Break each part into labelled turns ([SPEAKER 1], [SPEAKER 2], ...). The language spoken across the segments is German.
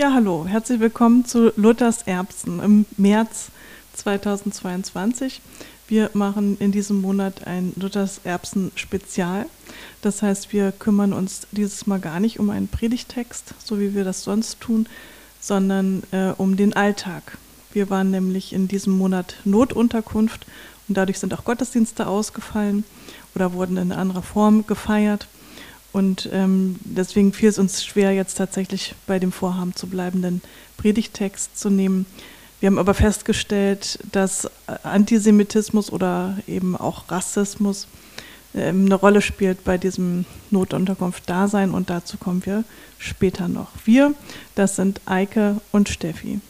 [SPEAKER 1] Ja, hallo, herzlich willkommen zu Luthers Erbsen im März 2022. Wir machen in diesem Monat ein Luthers Erbsen Spezial. Das heißt, wir kümmern uns dieses Mal gar nicht um einen Predigtext, so wie wir das sonst tun, sondern äh, um den Alltag. Wir waren nämlich in diesem Monat Notunterkunft und dadurch sind auch Gottesdienste ausgefallen oder wurden in anderer Form gefeiert. Und ähm, deswegen fiel es uns schwer, jetzt tatsächlich bei dem Vorhaben zu bleiben, den Predigtext zu nehmen. Wir haben aber festgestellt, dass Antisemitismus oder eben auch Rassismus ähm, eine Rolle spielt bei diesem Notunterkunft-Dasein und dazu kommen wir später noch. Wir, das sind Eike und Steffi.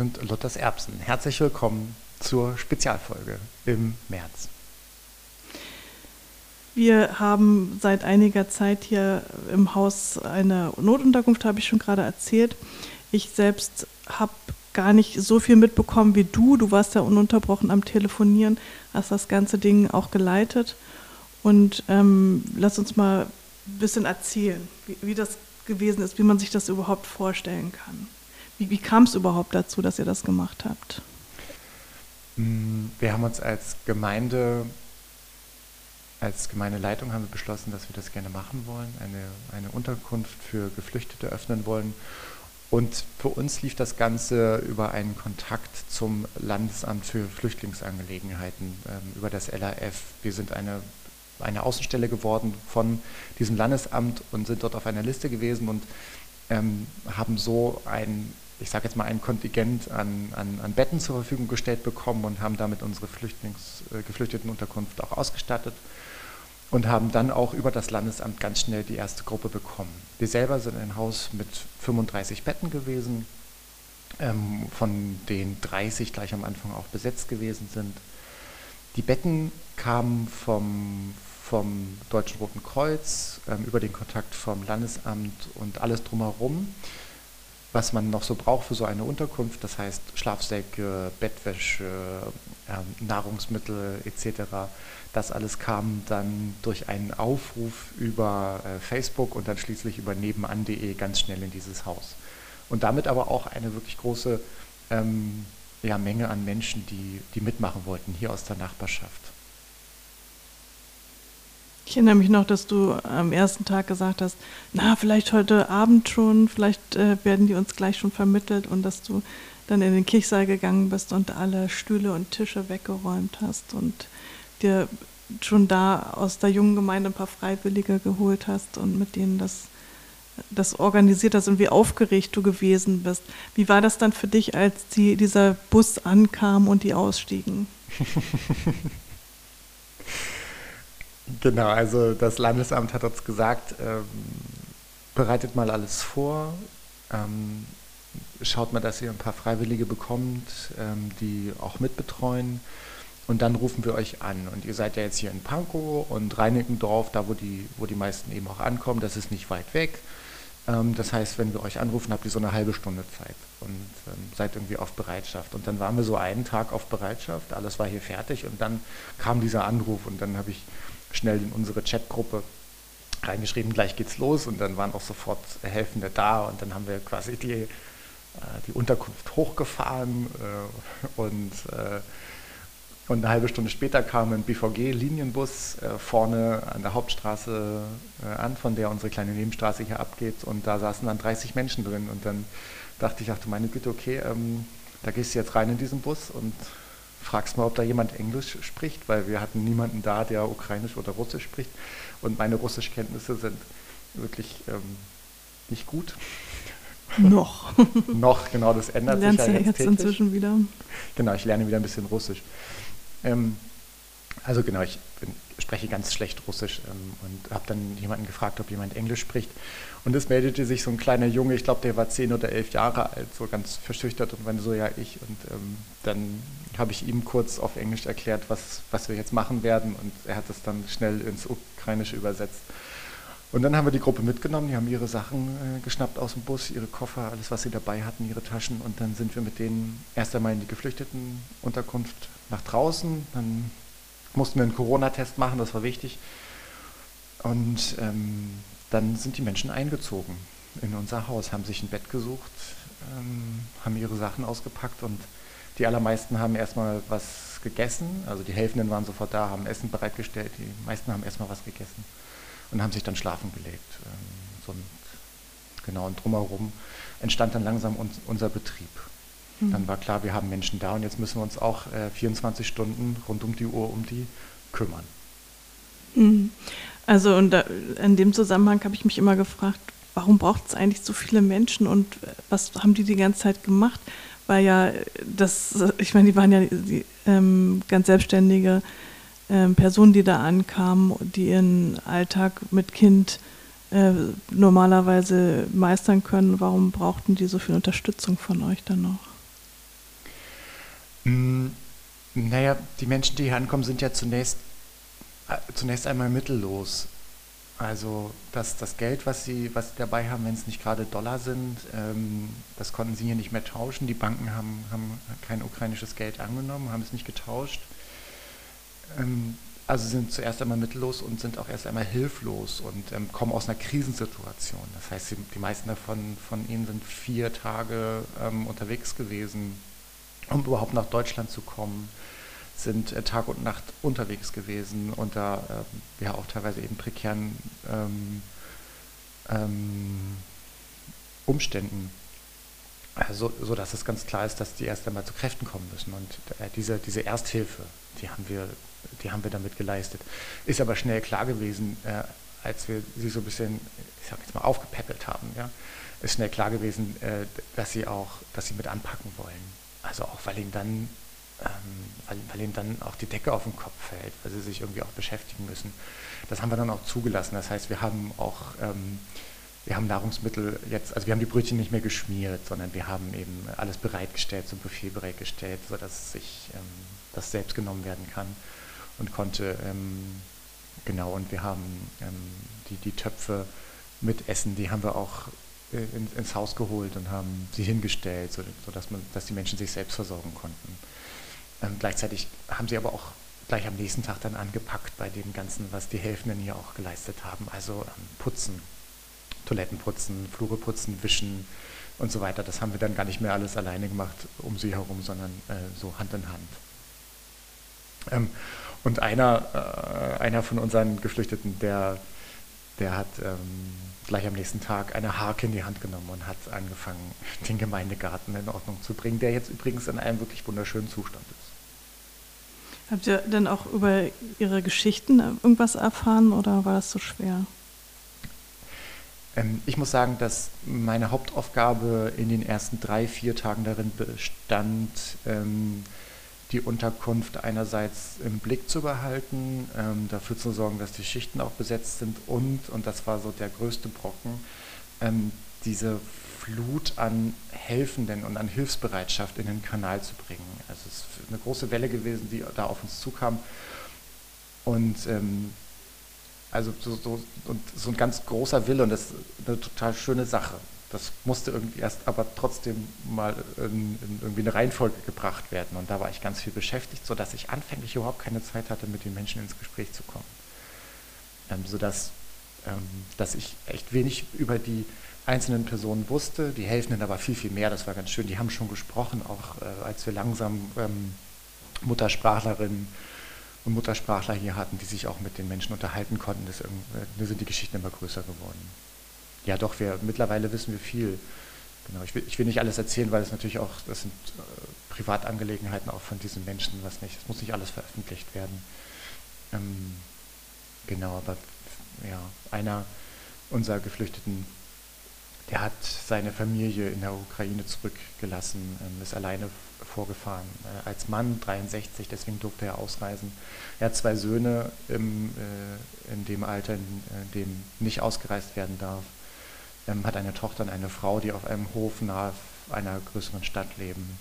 [SPEAKER 2] Sind Luthers Erbsen. Herzlich willkommen zur Spezialfolge im März.
[SPEAKER 1] Wir haben seit einiger Zeit hier im Haus eine Notunterkunft, habe ich schon gerade erzählt. Ich selbst habe gar nicht so viel mitbekommen wie du. Du warst ja ununterbrochen am Telefonieren, hast das ganze Ding auch geleitet. Und ähm, lass uns mal ein bisschen erzählen, wie, wie das gewesen ist, wie man sich das überhaupt vorstellen kann. Wie, wie kam es überhaupt dazu, dass ihr das gemacht habt?
[SPEAKER 2] Mm, wir haben uns als Gemeinde, als Gemeindeleitung haben wir beschlossen, dass wir das gerne machen wollen, eine, eine Unterkunft für Geflüchtete öffnen wollen. Und für uns lief das Ganze über einen Kontakt zum Landesamt für Flüchtlingsangelegenheiten, ähm, über das LAF. Wir sind eine, eine Außenstelle geworden von diesem Landesamt und sind dort auf einer Liste gewesen und ähm, haben so ein ich sage jetzt mal, ein Kontingent an, an, an, Betten zur Verfügung gestellt bekommen und haben damit unsere Flüchtlings, äh, Geflüchtetenunterkunft auch ausgestattet und haben dann auch über das Landesamt ganz schnell die erste Gruppe bekommen. Wir selber sind ein Haus mit 35 Betten gewesen, ähm, von denen 30 gleich am Anfang auch besetzt gewesen sind. Die Betten kamen vom, vom Deutschen Roten Kreuz, ähm, über den Kontakt vom Landesamt und alles drumherum was man noch so braucht für so eine Unterkunft, das heißt Schlafsäcke, Bettwäsche, äh, Nahrungsmittel etc. Das alles kam dann durch einen Aufruf über äh, Facebook und dann schließlich über nebenan.de ganz schnell in dieses Haus. Und damit aber auch eine wirklich große ähm, ja, Menge an Menschen, die, die mitmachen wollten, hier aus der Nachbarschaft.
[SPEAKER 1] Ich erinnere mich noch, dass du am ersten Tag gesagt hast, na, vielleicht heute Abend schon, vielleicht äh, werden die uns gleich schon vermittelt und dass du dann in den Kirchsaal gegangen bist und alle Stühle und Tische weggeräumt hast und dir schon da aus der jungen Gemeinde ein paar Freiwillige geholt hast und mit denen das, das organisiert hast und wie aufgeregt du gewesen bist. Wie war das dann für dich, als die, dieser Bus ankam und die ausstiegen?
[SPEAKER 2] Genau, also das Landesamt hat uns gesagt, ähm, bereitet mal alles vor, ähm, schaut mal, dass ihr ein paar Freiwillige bekommt, ähm, die auch mitbetreuen und dann rufen wir euch an. Und ihr seid ja jetzt hier in Pankow und Reinickendorf, da wo die, wo die meisten eben auch ankommen, das ist nicht weit weg. Ähm, das heißt, wenn wir euch anrufen, habt ihr so eine halbe Stunde Zeit und ähm, seid irgendwie auf Bereitschaft. Und dann waren wir so einen Tag auf Bereitschaft, alles war hier fertig und dann kam dieser Anruf und dann habe ich schnell in unsere Chatgruppe reingeschrieben, gleich geht's los. Und dann waren auch sofort Helfende da. Und dann haben wir quasi die, äh, die Unterkunft hochgefahren äh, und, äh, und eine halbe Stunde später kam ein BVG-Linienbus vorne an der Hauptstraße an, von der unsere kleine Nebenstraße hier abgeht. Und da saßen dann 30 Menschen drin. Und dann dachte ich, ach du meine Güte, okay, ähm, da gehst du jetzt rein in diesen Bus. Und fragst mal, ob da jemand Englisch spricht, weil wir hatten niemanden da, der Ukrainisch oder Russisch spricht. Und meine Russischkenntnisse sind wirklich ähm, nicht gut.
[SPEAKER 1] Noch.
[SPEAKER 2] Noch, genau, das ändert
[SPEAKER 1] du lernst
[SPEAKER 2] sich
[SPEAKER 1] ja, ja jetzt, jetzt inzwischen wieder.
[SPEAKER 2] Genau, ich lerne wieder ein bisschen Russisch. Ähm, also genau, ich bin, spreche ganz schlecht Russisch ähm, und habe dann jemanden gefragt, ob jemand Englisch spricht. Und es meldete sich so ein kleiner Junge, ich glaube, der war zehn oder elf Jahre alt, so ganz verschüchtert und meinte so, ja, ich. Und ähm, dann habe ich ihm kurz auf Englisch erklärt, was, was wir jetzt machen werden und er hat es dann schnell ins Ukrainische übersetzt. Und dann haben wir die Gruppe mitgenommen, die haben ihre Sachen äh, geschnappt aus dem Bus, ihre Koffer, alles, was sie dabei hatten, ihre Taschen. Und dann sind wir mit denen erst einmal in die Geflüchtetenunterkunft nach draußen. Dann mussten wir einen Corona-Test machen, das war wichtig. Und ähm, dann sind die Menschen eingezogen in unser Haus, haben sich ein Bett gesucht, ähm, haben ihre Sachen ausgepackt und die allermeisten haben erstmal was gegessen. Also die Helfenden waren sofort da, haben Essen bereitgestellt. Die meisten haben erstmal was gegessen und haben sich dann schlafen gelegt. Ähm, so, und, genau, und drumherum entstand dann langsam uns, unser Betrieb. Mhm. Dann war klar, wir haben Menschen da und jetzt müssen wir uns auch äh, 24 Stunden rund um die Uhr um die kümmern.
[SPEAKER 1] Mhm. Also und da, in dem Zusammenhang habe ich mich immer gefragt, warum braucht es eigentlich so viele Menschen und äh, was haben die die ganze Zeit gemacht? Weil ja das, ich meine, die waren ja die, ähm, ganz selbstständige ähm, Personen, die da ankamen, die ihren Alltag mit Kind äh, normalerweise meistern können. Warum brauchten die so viel Unterstützung von euch dann noch?
[SPEAKER 2] Hm, naja, die Menschen, die hier ankommen, sind ja zunächst, äh, zunächst einmal mittellos. Also das, das Geld, was sie, was sie dabei haben, wenn es nicht gerade Dollar sind, ähm, das konnten sie hier nicht mehr tauschen. Die Banken haben, haben kein ukrainisches Geld angenommen, haben es nicht getauscht. Ähm, also sind zuerst einmal mittellos und sind auch erst einmal hilflos und ähm, kommen aus einer Krisensituation. Das heißt, die meisten davon von ihnen sind vier Tage ähm, unterwegs gewesen, um überhaupt nach Deutschland zu kommen sind äh, Tag und Nacht unterwegs gewesen unter äh, ja auch teilweise eben prekären ähm, ähm, Umständen. Also, so dass es ganz klar ist, dass die erst einmal zu Kräften kommen müssen. Und äh, diese, diese Ersthilfe, die haben, wir, die haben wir damit geleistet. Ist aber schnell klar gewesen, äh, als wir sie so ein bisschen, ich sag jetzt mal, aufgepäppelt haben, ja, ist schnell klar gewesen, äh, dass sie auch, dass sie mit anpacken wollen. Also auch, weil ihnen dann ähm, weil, weil ihnen dann auch die Decke auf den Kopf fällt, weil sie sich irgendwie auch beschäftigen müssen. Das haben wir dann auch zugelassen. Das heißt, wir haben auch ähm, wir haben Nahrungsmittel jetzt, also wir haben die Brötchen nicht mehr geschmiert, sondern wir haben eben alles bereitgestellt, zum Buffet bereitgestellt, sodass sich ähm, das selbst genommen werden kann und konnte. Ähm, genau, und wir haben ähm, die, die Töpfe mit Essen, die haben wir auch äh, in, ins Haus geholt und haben sie hingestellt, sodass man, dass die Menschen sich selbst versorgen konnten. Ähm, gleichzeitig haben sie aber auch gleich am nächsten Tag dann angepackt bei dem Ganzen, was die Helfenden hier auch geleistet haben. Also ähm, putzen, Toiletten putzen, Flure putzen, wischen und so weiter. Das haben wir dann gar nicht mehr alles alleine gemacht um sie herum, sondern äh, so Hand in Hand. Ähm, und einer, äh, einer von unseren Geflüchteten, der, der hat ähm, gleich am nächsten Tag eine Harke in die Hand genommen und hat angefangen, den Gemeindegarten in Ordnung zu bringen, der jetzt übrigens in einem wirklich wunderschönen Zustand ist.
[SPEAKER 1] Habt ihr denn auch über Ihre Geschichten irgendwas erfahren oder war das so schwer?
[SPEAKER 2] Ähm, ich muss sagen, dass meine Hauptaufgabe in den ersten drei, vier Tagen darin bestand, ähm, die Unterkunft einerseits im Blick zu behalten, ähm, dafür zu sorgen, dass die Schichten auch besetzt sind und, und das war so der größte Brocken, ähm, diese Flut an Helfenden und an Hilfsbereitschaft in den Kanal zu bringen. Also es ist eine große Welle gewesen, die da auf uns zukam. Und ähm, also so, so, und so ein ganz großer Wille und das ist eine total schöne Sache. Das musste irgendwie erst aber trotzdem mal in, in irgendwie eine Reihenfolge gebracht werden. Und da war ich ganz viel beschäftigt, sodass ich anfänglich überhaupt keine Zeit hatte, mit den Menschen ins Gespräch zu kommen. Ähm, sodass ähm, dass ich echt wenig über die einzelnen Personen wusste, die Helfenden aber viel, viel mehr, das war ganz schön, die haben schon gesprochen, auch äh, als wir langsam ähm, Muttersprachlerinnen und Muttersprachler hier hatten, die sich auch mit den Menschen unterhalten konnten, das, äh, sind die Geschichten immer größer geworden. Ja doch, wir, mittlerweile wissen wir viel. Genau, ich will, ich will nicht alles erzählen, weil es natürlich auch, das sind äh, Privatangelegenheiten auch von diesen Menschen, was nicht, es muss nicht alles veröffentlicht werden. Ähm, genau, aber ja, einer unserer Geflüchteten der hat seine Familie in der Ukraine zurückgelassen, ähm, ist alleine vorgefahren. Äh, als Mann, 63, deswegen durfte er ausreisen. Er hat zwei Söhne im, äh, in dem Alter, in äh, dem nicht ausgereist werden darf. Ähm, hat eine Tochter und eine Frau, die auf einem Hof nahe einer größeren Stadt leben.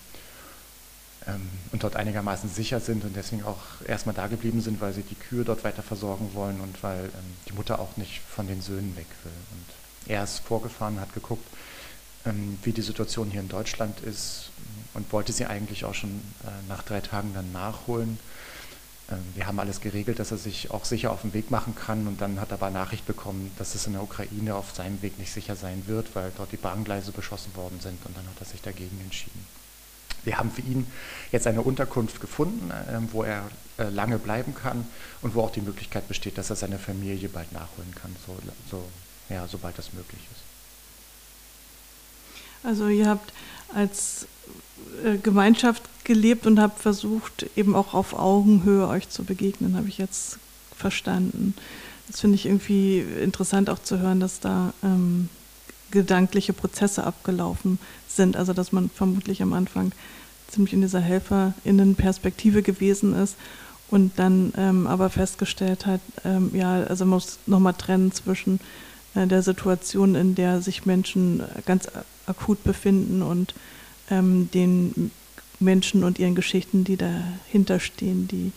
[SPEAKER 2] ähm, und dort einigermaßen sicher sind und deswegen auch erstmal da geblieben sind, weil sie die Kühe dort weiter versorgen wollen und weil ähm, die Mutter auch nicht von den Söhnen weg will. Und er ist vorgefahren, hat geguckt, ähm, wie die Situation hier in Deutschland ist und wollte sie eigentlich auch schon äh, nach drei Tagen dann nachholen. Ähm, wir haben alles geregelt, dass er sich auch sicher auf den Weg machen kann und dann hat er aber Nachricht bekommen, dass es in der Ukraine auf seinem Weg nicht sicher sein wird, weil dort die Bahngleise beschossen worden sind und dann hat er sich dagegen entschieden. Wir haben für ihn jetzt eine Unterkunft gefunden, ähm, wo er äh, lange bleiben kann und wo auch die Möglichkeit besteht, dass er seine Familie bald nachholen kann, so, so, ja, sobald das möglich ist.
[SPEAKER 1] Also ihr habt als äh, Gemeinschaft gelebt und habt versucht, eben auch auf Augenhöhe euch zu begegnen, habe ich jetzt verstanden. Das finde ich irgendwie interessant auch zu hören, dass da ähm, gedankliche Prozesse abgelaufen sind. Also dass man vermutlich am Anfang ziemlich in dieser Helferinnenperspektive gewesen ist und dann ähm, aber festgestellt hat, ähm, ja, also man muss nochmal trennen zwischen äh, der Situation, in der sich Menschen ganz akut befinden und ähm, den Menschen und ihren Geschichten, die dahinter stehen, die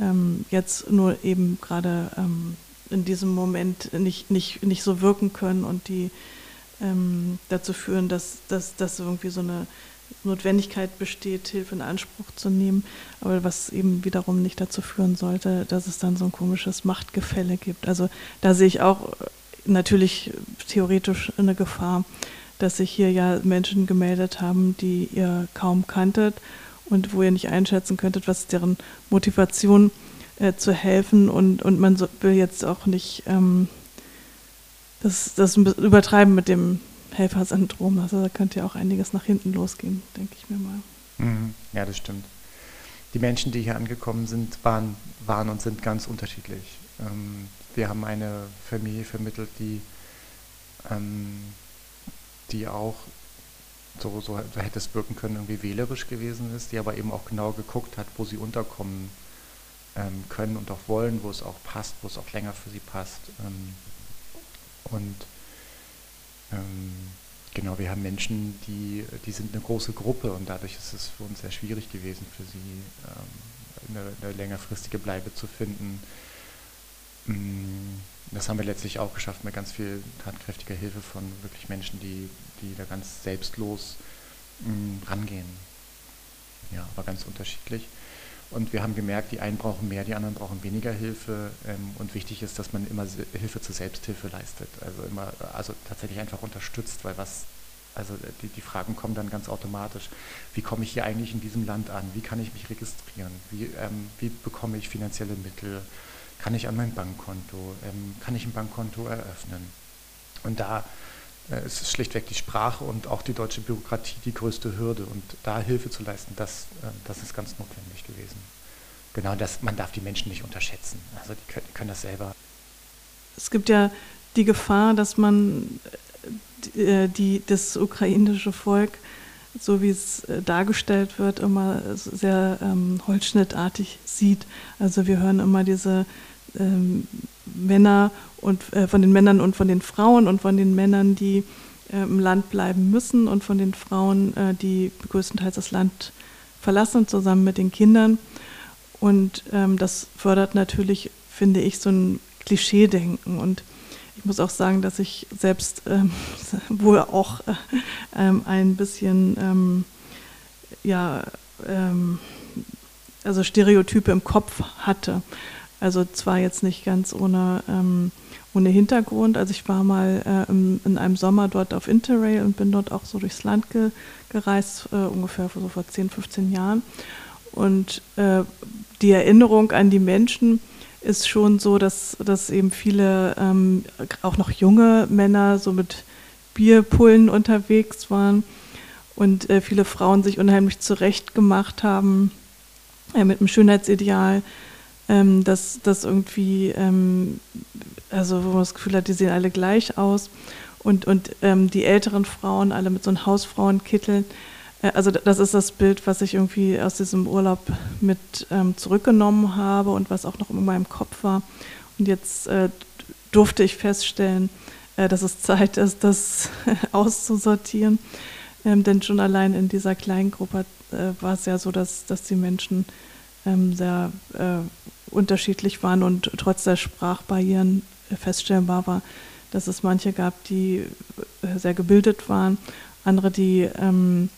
[SPEAKER 1] ähm, jetzt nur eben gerade ähm, in diesem Moment nicht, nicht, nicht so wirken können und die ähm, dazu führen, dass, dass, dass irgendwie so eine Notwendigkeit besteht, Hilfe in Anspruch zu nehmen, aber was eben wiederum nicht dazu führen sollte, dass es dann so ein komisches Machtgefälle gibt. Also da sehe ich auch natürlich theoretisch eine Gefahr, dass sich hier ja Menschen gemeldet haben, die ihr kaum kanntet und wo ihr nicht einschätzen könntet, was deren Motivation äh, zu helfen und, und man so, will jetzt auch nicht ähm, das, das übertreiben mit dem Helfersyndrom. Also da könnte ja auch einiges nach hinten losgehen, denke ich mir mal.
[SPEAKER 2] Mhm. Ja, das stimmt. Die Menschen, die hier angekommen sind, waren, waren und sind ganz unterschiedlich. Ähm, wir haben eine Familie vermittelt, die, ähm, die auch, so, so, hätte es wirken können, irgendwie wählerisch gewesen ist, die aber eben auch genau geguckt hat, wo sie unterkommen ähm, können und auch wollen, wo es auch passt, wo es auch länger für sie passt. Ähm, und ähm, genau, wir haben Menschen, die, die sind eine große Gruppe und dadurch ist es für uns sehr schwierig gewesen, für sie ähm, eine, eine, längerfristige Bleibe zu finden. Mm, das haben wir letztlich auch geschafft mit ganz viel tatkräftiger Hilfe von wirklich Menschen, die, die da ganz selbstlos mh, mm, rangehen. Ja, aber ganz unterschiedlich. Und wir haben gemerkt, die einen brauchen mehr, die anderen brauchen weniger Hilfe. Ähm, und wichtig ist, dass man immer Hilfe zur Selbsthilfe leistet. Also immer, also tatsächlich einfach unterstützt, weil was, also die, die Fragen kommen dann ganz automatisch. Wie komme ich hier eigentlich in diesem Land an? Wie kann ich mich registrieren? Wie, ähm, wie bekomme ich finanzielle Mittel? Kann ich an mein Bankkonto? Ähm, kann ich ein Bankkonto eröffnen? Und da äh, ist schlichtweg die Sprache und auch die deutsche Bürokratie die größte Hürde. Und da Hilfe zu leisten, das, äh, das ist ganz notwendig gewesen. Genau, das, man darf die Menschen nicht unterschätzen. Also die können, die können das selber.
[SPEAKER 1] Es gibt ja die Gefahr, dass man äh, die, das ukrainische Volk, so wie es dargestellt wird, immer sehr ähm, holzschnittartig sieht. Also wir hören immer diese ähm, Männer und äh, von den Männern und von den Frauen und von den Männern, die äh, im Land bleiben müssen und von den Frauen, äh, die größtenteils das Land verlassen, zusammen mit den Kindern. Und ähm, das fördert natürlich, finde ich, so ein Klischeedenken. Und ich muss auch sagen, dass ich selbst ähm, wohl auch äh, ähm, ein bisschen, ähm, ja, ähm, also Stereotype im Kopf hatte. Also zwar jetzt nicht ganz ohne, ähm, ohne Hintergrund. Also ich war mal äh, im, in einem Sommer dort auf Interrail und bin dort auch so durchs Land ge gereist, äh, ungefähr so vor 10, 15 Jahren. Und äh, die Erinnerung an die Menschen ist schon so, dass, dass eben viele, ähm, auch noch junge Männer, so mit Bierpullen unterwegs waren und äh, viele Frauen sich unheimlich zurecht gemacht haben äh, mit einem Schönheitsideal ähm, dass das irgendwie, ähm, also wo man das Gefühl hat, die sehen alle gleich aus und, und ähm, die älteren Frauen alle mit so einem Hausfrauenkittel. Äh, also das ist das Bild, was ich irgendwie aus diesem Urlaub mit ähm, zurückgenommen habe und was auch noch in meinem Kopf war. Und jetzt äh, durfte ich feststellen, äh, dass es Zeit ist, das auszusortieren. Ähm, denn schon allein in dieser kleinen Gruppe äh, war es ja so, dass, dass die Menschen ähm, sehr äh, unterschiedlich waren und trotz der Sprachbarrieren feststellbar war, dass es manche gab, die äh, sehr gebildet waren, andere, die ähm,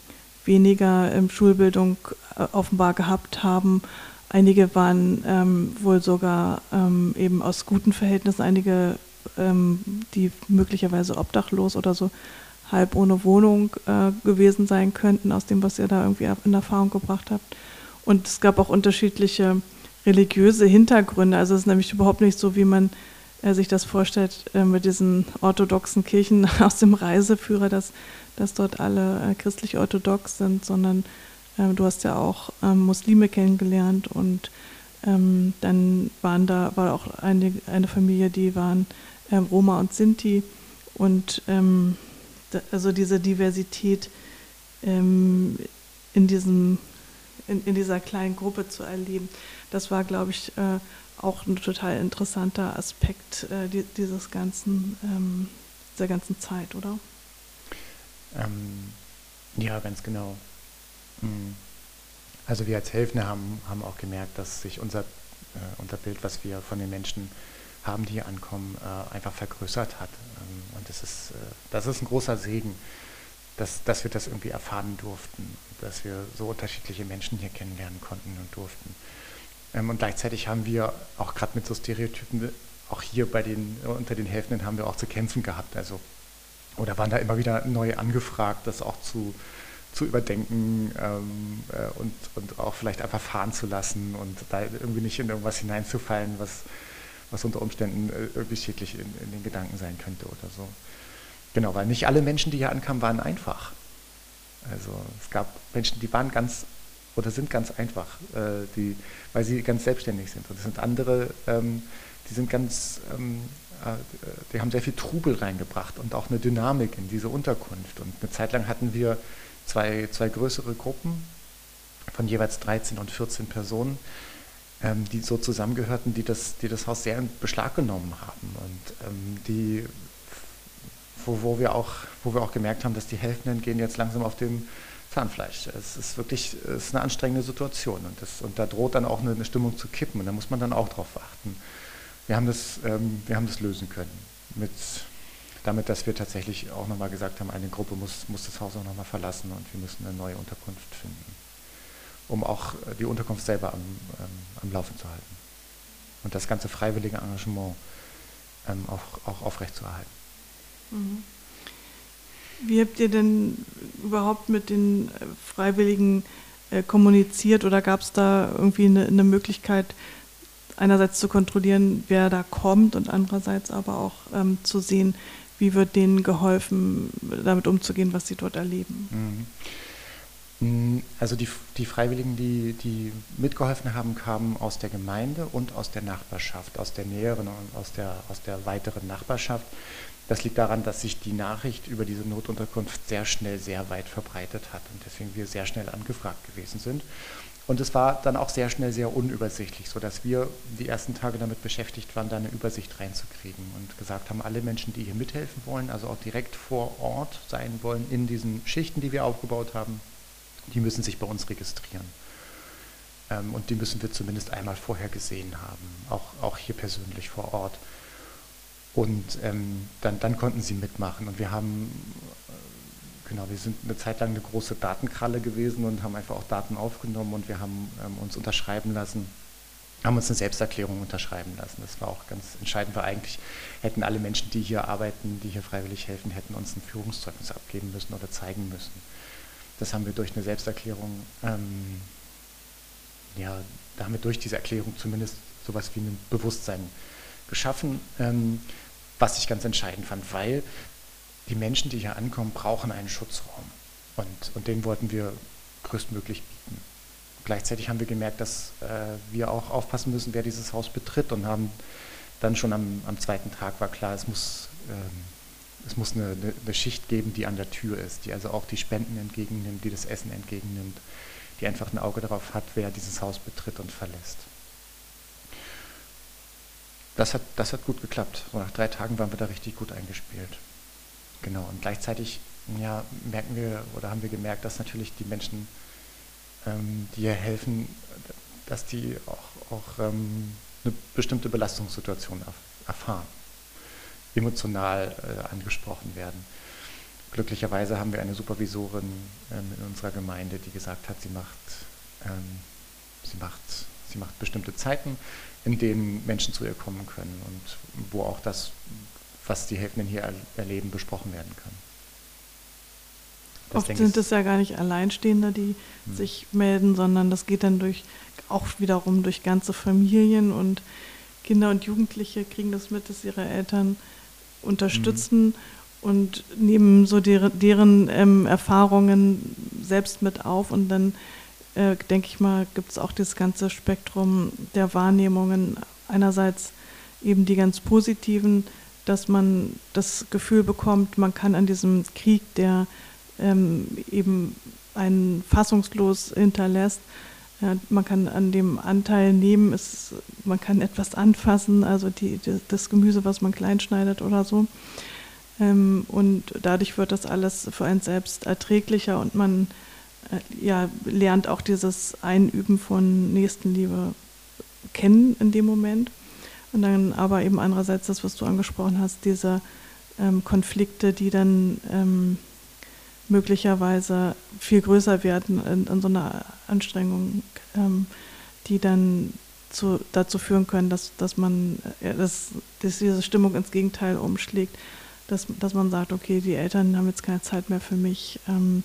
[SPEAKER 1] weniger ähm, Schulbildung äh, offenbar gehabt haben. Einige waren ähm, wohl sogar ähm, eben aus guten Verhältnissen, einige, ähm, die möglicherweise obdachlos oder so halb ohne Wohnung äh, gewesen sein könnten, aus dem, was ihr da irgendwie in Erfahrung gebracht habt. Und es gab auch unterschiedliche religiöse Hintergründe. Also es ist nämlich überhaupt nicht so, wie man äh, sich das vorstellt äh, mit diesen orthodoxen Kirchen aus dem Reiseführer, dass, dass dort alle äh, christlich-orthodox sind, sondern ähm, du hast ja auch ähm, Muslime kennengelernt und ähm, dann waren da war auch eine, eine Familie, die waren Roma und Sinti und also diese Diversität in diesem in, in, dieser kleinen Gruppe zu erleben, das war, glaube ich, äh, auch ein total interessanter Aspekt äh, die, dieses ganzen, ähm, dieser ganzen Zeit, oder?
[SPEAKER 2] Ähm, ja, ganz genau. Mhm. Also wir als Helfende haben, haben auch gemerkt, dass sich unser, äh, unser Bild, was wir von den Menschen haben, die hier ankommen, äh, einfach vergrößert hat. Ähm, und das ist, äh, das ist ein großer Segen, dass, dass wir das irgendwie erfahren durften, dass wir so unterschiedliche Menschen hier kennenlernen konnten und durften. Ähm, und gleichzeitig haben wir auch gerade mit so Stereotypen, auch hier bei den, unter den Helfenden haben wir auch zu kämpfen gehabt. Also, oder waren da immer wieder neu angefragt, das auch zu, zu überdenken ähm, äh, und, und auch vielleicht einfach fahren zu lassen und da irgendwie nicht in irgendwas hineinzufallen, was, was unter Umständen äh, irgendwie schädlich in, in, den Gedanken sein könnte oder so. Genau, weil nicht alle Menschen, die hier ankamen, waren einfach. Also es gab Menschen, die waren ganz oder sind ganz einfach, äh, die, weil sie ganz selbstständig sind. Und es sind andere, ähm, die sind ganz, ähm, äh, die haben sehr viel Trubel reingebracht und auch eine Dynamik in diese Unterkunft. Und eine Zeit lang hatten wir zwei, zwei größere Gruppen von jeweils 13 und 14 Personen, ähm, die so zusammengehörten, die das, die das Haus sehr in Beschlag genommen haben und ähm, die, wo, wo, wir auch, wo wir auch gemerkt haben, dass die Helfenden gehen jetzt langsam auf dem Zahnfleisch. Es ist wirklich es ist eine anstrengende Situation und, das, und da droht dann auch eine, eine, Stimmung zu kippen und da muss man dann auch drauf achten. Wir haben das, ähm, wir haben das lösen können mit damit, dass wir tatsächlich auch nochmal gesagt haben, eine Gruppe muss, muss das Haus auch nochmal verlassen und wir müssen eine neue Unterkunft finden, um auch die Unterkunft selber am, ähm, am Laufen zu halten und das ganze freiwillige Engagement ähm, auch, auch aufrechtzuerhalten.
[SPEAKER 1] Mhm. Wie habt ihr denn überhaupt mit den äh, Freiwilligen äh, kommuniziert oder gab es da irgendwie eine, eine Möglichkeit, einerseits zu kontrollieren, wer da kommt und andererseits aber auch ähm, zu sehen, wie wird denen geholfen, damit umzugehen, was sie dort erleben?
[SPEAKER 2] Mhm. Mm, also die, die Freiwilligen, die, die mitgeholfen haben, kamen aus der Gemeinde und aus der Nachbarschaft, aus der näheren und aus der, aus der weiteren Nachbarschaft. Das liegt daran, dass sich die Nachricht über diese Notunterkunft sehr schnell sehr weit verbreitet hat und deswegen wir sehr schnell angefragt gewesen sind. Und es war dann auch sehr schnell sehr unübersichtlich, sodass wir die ersten Tage damit beschäftigt waren, da eine Übersicht reinzukriegen und gesagt haben, alle Menschen, die hier mithelfen wollen, also auch direkt vor Ort sein wollen in diesen Schichten, die wir aufgebaut haben, die müssen sich bei uns registrieren. Ähm, und die müssen wir zumindest einmal vorher gesehen haben, auch, auch hier persönlich vor Ort. Und ähm, dann, dann konnten sie mitmachen. Und wir haben Genau, wir sind eine Zeit lang eine große Datenkralle gewesen und haben einfach auch Daten aufgenommen und wir haben ähm, uns unterschreiben lassen, haben uns eine Selbsterklärung unterschreiben lassen. Das war auch ganz entscheidend, weil eigentlich hätten alle Menschen, die hier arbeiten, die hier freiwillig helfen, hätten uns ein Führungszeugnis abgeben müssen oder zeigen müssen. Das haben wir durch eine Selbsterklärung, ähm, ja, damit durch diese Erklärung zumindest sowas wie ein Bewusstsein geschaffen, ähm, was ich ganz entscheidend fand, weil die Menschen, die hier ankommen, brauchen einen Schutzraum. Und, und den wollten wir größtmöglich bieten. Gleichzeitig haben wir gemerkt, dass äh, wir auch aufpassen müssen, wer dieses Haus betritt und haben dann schon am, am zweiten Tag war klar, es muss, ähm, es muss eine, eine, Schicht geben, die an der Tür ist, die also auch die Spenden entgegennimmt, die das Essen entgegennimmt, die einfach ein Auge darauf hat, wer dieses Haus betritt und verlässt. Das hat, das hat gut geklappt. So nach drei Tagen waren wir da richtig gut eingespielt. Genau, und gleichzeitig ja, merken wir oder haben wir gemerkt, dass natürlich die Menschen, ähm, die hier helfen, dass die auch, auch ähm, eine bestimmte Belastungssituation erfahren, emotional äh, angesprochen werden. Glücklicherweise haben wir eine Supervisorin ähm, in unserer Gemeinde, die gesagt hat, sie macht, ähm, sie, macht, sie macht bestimmte Zeiten, in denen Menschen zu ihr kommen können und wo auch das, was die Helfenden hier er erleben, besprochen werden kann.
[SPEAKER 1] Das Oft sind es ja gar nicht Alleinstehende, die hm. sich melden, sondern das geht dann durch auch wiederum durch ganze Familien und Kinder und Jugendliche kriegen das mit, dass ihre Eltern unterstützen. Hm und nehmen so deren, deren ähm, Erfahrungen selbst mit auf und dann äh, denke ich mal, gibt es auch das ganze Spektrum der Wahrnehmungen. Einerseits eben die ganz positiven, dass man das Gefühl bekommt, man kann an diesem Krieg, der ähm, eben einen fassungslos hinterlässt, ja, man kann an dem Anteil nehmen, es, man kann etwas anfassen, also die, die, das Gemüse, was man kleinschneidet oder so. Ähm, und dadurch wird das alles für einen selbst erträglicher und man äh, ja, lernt auch dieses Einüben von Nächstenliebe kennen in dem Moment. Und dann aber eben andererseits das, was du angesprochen hast, diese ähm, Konflikte, die dann ähm, möglicherweise viel größer werden in, in so einer Anstrengung, ähm, die dann zu, dazu führen können, dass, dass man äh, dass, dass diese Stimmung ins Gegenteil umschlägt dass, dass man sagt, okay, die Eltern haben jetzt keine Zeit mehr für mich ähm,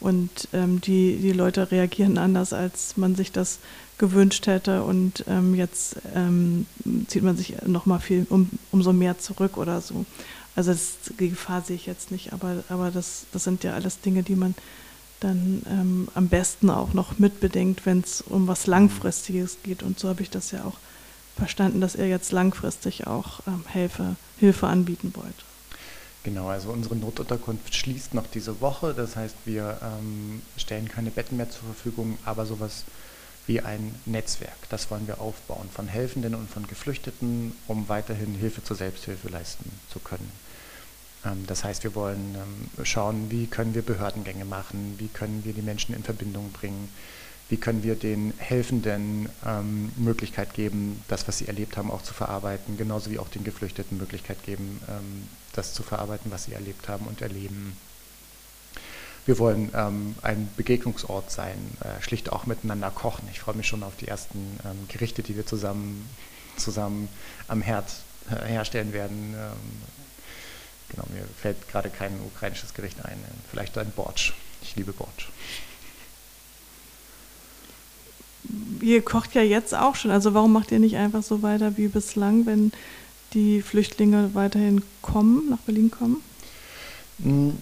[SPEAKER 1] und ähm, die, die Leute reagieren anders, als man sich das gewünscht hätte und ähm, jetzt ähm, zieht man sich nochmal viel um, umso mehr zurück oder so. Also das, die Gefahr sehe ich jetzt nicht, aber, aber das, das sind ja alles Dinge, die man dann ähm, am besten auch noch mitbedenkt, wenn es um was Langfristiges geht. Und so habe ich das ja auch verstanden, dass ihr jetzt langfristig auch ähm, Hilfe, Hilfe anbieten wollt.
[SPEAKER 2] Genau, also unsere Notunterkunft schließt noch diese Woche. Das heißt, wir ähm, stellen keine Betten mehr zur Verfügung, aber sowas wie ein Netzwerk. Das wollen wir aufbauen von Helfenden und von Geflüchteten, um weiterhin Hilfe zur Selbsthilfe leisten zu können. Ähm, das heißt, wir wollen ähm, schauen, wie können wir Behördengänge machen, wie können wir die Menschen in Verbindung bringen, wie können wir den Helfenden ähm, Möglichkeit geben, das, was sie erlebt haben, auch zu verarbeiten, genauso wie auch den Geflüchteten Möglichkeit geben, ähm, das zu verarbeiten, was sie erlebt haben und erleben. Wir wollen ähm, ein Begegnungsort sein, äh, schlicht auch miteinander kochen. Ich freue mich schon auf die ersten ähm, Gerichte, die wir zusammen, zusammen am Herd äh, herstellen werden. Ähm, genau, mir fällt gerade kein ukrainisches Gericht ein. Vielleicht ein Bortsch. Ich liebe Bortsch.
[SPEAKER 1] Ihr kocht ja jetzt auch schon. Also warum macht ihr nicht einfach so weiter wie bislang, wenn die Flüchtlinge weiterhin kommen, nach Berlin kommen?
[SPEAKER 2] Hm,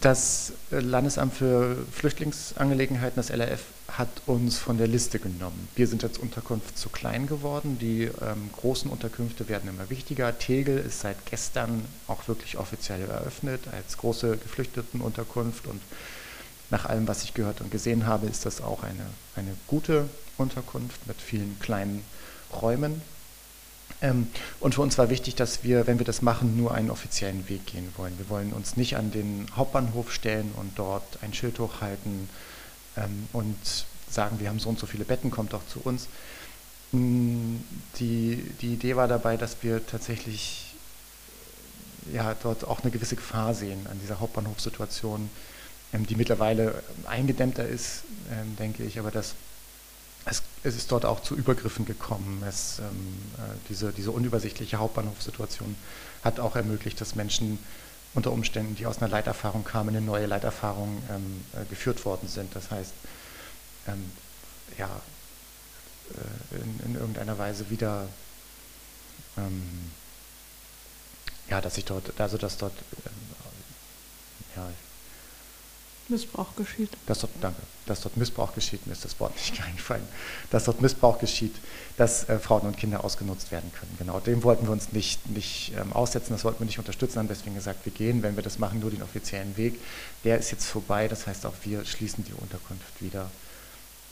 [SPEAKER 2] das Landesamt für Flüchtlingsangelegenheiten, das LRF, hat uns von der Liste genommen. Wir sind als Unterkunft zu klein geworden. Die ähm, großen Unterkünfte werden immer wichtiger. Tegel ist seit gestern auch wirklich offiziell eröffnet als große Geflüchtetenunterkunft. Und nach allem, was ich gehört und gesehen habe, ist das auch eine, eine gute Unterkunft mit vielen kleinen Räumen. Ähm, und für uns war wichtig, dass wir, wenn wir das machen, nur einen offiziellen Weg gehen wollen. Wir wollen uns nicht an den Hauptbahnhof stellen und dort ein Schild hochhalten ähm, und sagen, wir haben so und so viele Betten, kommt doch zu uns. Mm, die, die Idee war dabei, dass wir tatsächlich ja, dort auch eine gewisse Gefahr sehen an dieser Hauptbahnhofsituation, ähm, die mittlerweile eingedämmter ist, denke ich, aber dass es, es, ist dort auch zu Übergriffen gekommen. Es, ähm, äh, diese, diese unübersichtliche Hauptbahnhofssituation hat auch ermöglicht, dass Menschen unter Umständen, die aus einer Leiterfahrung kamen, in eine neue Leiterfahrung ähm, äh, geführt worden sind. Das heißt, ähm, ja, äh, in, in, irgendeiner Weise wieder, ähm, ja, dass ich dort, also dass dort, ähm,
[SPEAKER 1] ja, Missbrauch geschieht.
[SPEAKER 2] Dass dort, danke, dass dort Missbrauch geschieht, mir ist das Wort nicht eingefallen, dass dort Missbrauch geschieht, dass äh, Frauen und Kinder ausgenutzt werden können. Genau, dem wollten wir uns nicht, nicht ähm, aussetzen, das wollten wir nicht unterstützen, haben deswegen gesagt, wir gehen, wenn wir das machen, nur den offiziellen Weg. Der ist jetzt vorbei, das heißt auch wir schließen die Unterkunft wieder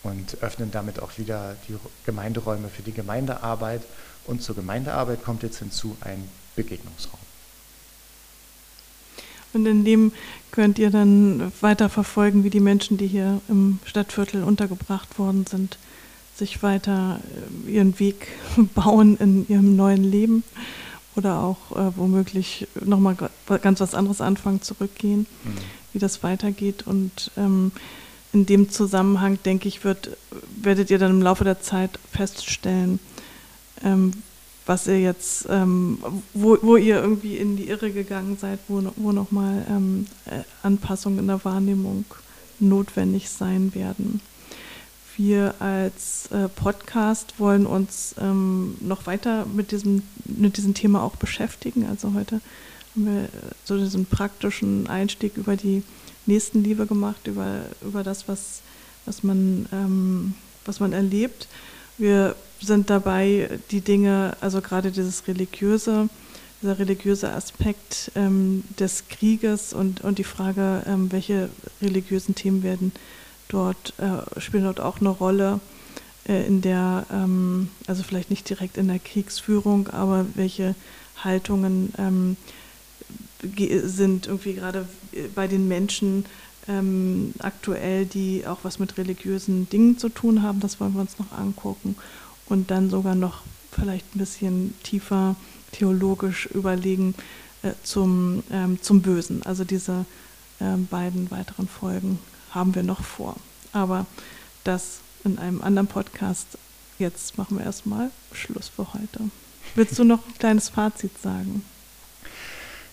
[SPEAKER 2] und öffnen damit auch wieder die Gemeinderäume für die Gemeindearbeit. Und zur Gemeindearbeit kommt jetzt hinzu ein Begegnungsraum.
[SPEAKER 1] Und in dem könnt ihr dann weiter verfolgen, wie die Menschen, die hier im Stadtviertel untergebracht worden sind, sich weiter äh, ihren Weg bauen in ihrem neuen Leben oder auch äh, womöglich nochmal ganz was anderes anfangen, zurückgehen, mhm. wie das weitergeht. Und ähm, in dem Zusammenhang, denke ich, wird, werdet ihr dann im Laufe der Zeit feststellen, ähm, was ihr jetzt, ähm, wo, wo ihr irgendwie in die Irre gegangen seid, wo, wo nochmal ähm, äh, Anpassungen in der Wahrnehmung notwendig sein werden. Wir als äh, Podcast wollen uns ähm, noch weiter mit diesem, mit diesem Thema auch beschäftigen. Also heute haben wir äh, so diesen praktischen Einstieg über die Nächstenliebe gemacht, über, über das, was, was, man, ähm, was man erlebt. Wir sind dabei, die Dinge, also gerade dieses religiöse, dieser religiöse Aspekt ähm, des Krieges und, und die Frage, ähm, welche religiösen Themen werden dort, äh, spielen dort auch eine Rolle äh, in der, ähm, also vielleicht nicht direkt in der Kriegsführung, aber welche Haltungen ähm, sind irgendwie gerade bei den Menschen ähm, aktuell, die auch was mit religiösen Dingen zu tun haben. Das wollen wir uns noch angucken und dann sogar noch vielleicht ein bisschen tiefer theologisch überlegen äh, zum, ähm, zum Bösen. Also diese äh, beiden weiteren Folgen haben wir noch vor. Aber das in einem anderen Podcast. Jetzt machen wir erstmal Schluss für heute. Willst du noch ein kleines Fazit sagen?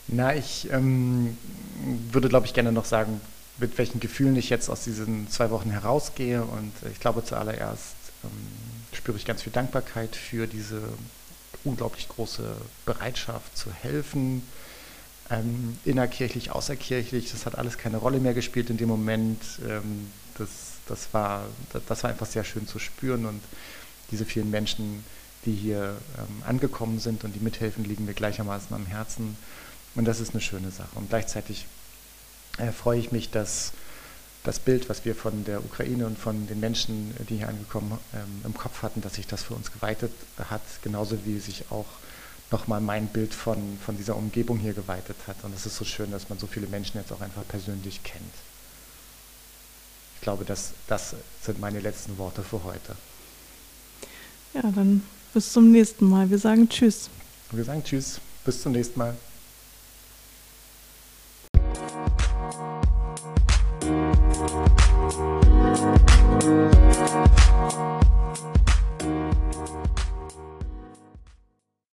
[SPEAKER 2] Na, ich ähm, würde, glaube ich, gerne noch sagen, mit welchen Gefühlen ich jetzt aus diesen zwei Wochen herausgehe. Und ich glaube, zuallererst ähm, spüre ich ganz viel Dankbarkeit für diese unglaublich große Bereitschaft zu helfen, ähm, innerkirchlich, außerkirchlich. Das hat alles keine Rolle mehr gespielt in dem Moment. Ähm, das, das, war, das war einfach sehr schön zu spüren und diese vielen Menschen, die hier ähm, angekommen sind und die mithelfen, liegen mir gleichermaßen am Herzen. Und das ist eine schöne Sache. Und gleichzeitig äh, freue ich mich, dass das Bild, was wir von der Ukraine und von den Menschen, die hier angekommen ähm, im Kopf hatten, dass sich das für uns geweitet hat, genauso wie sich auch nochmal mein Bild von, von dieser Umgebung hier geweitet hat. Und es ist so schön, dass man so viele Menschen jetzt auch einfach persönlich kennt. Ich glaube, das, das sind meine letzten Worte für heute.
[SPEAKER 1] Ja, dann bis zum nächsten Mal. Wir sagen Tschüss.
[SPEAKER 2] Wir sagen Tschüss. Bis zum nächsten Mal.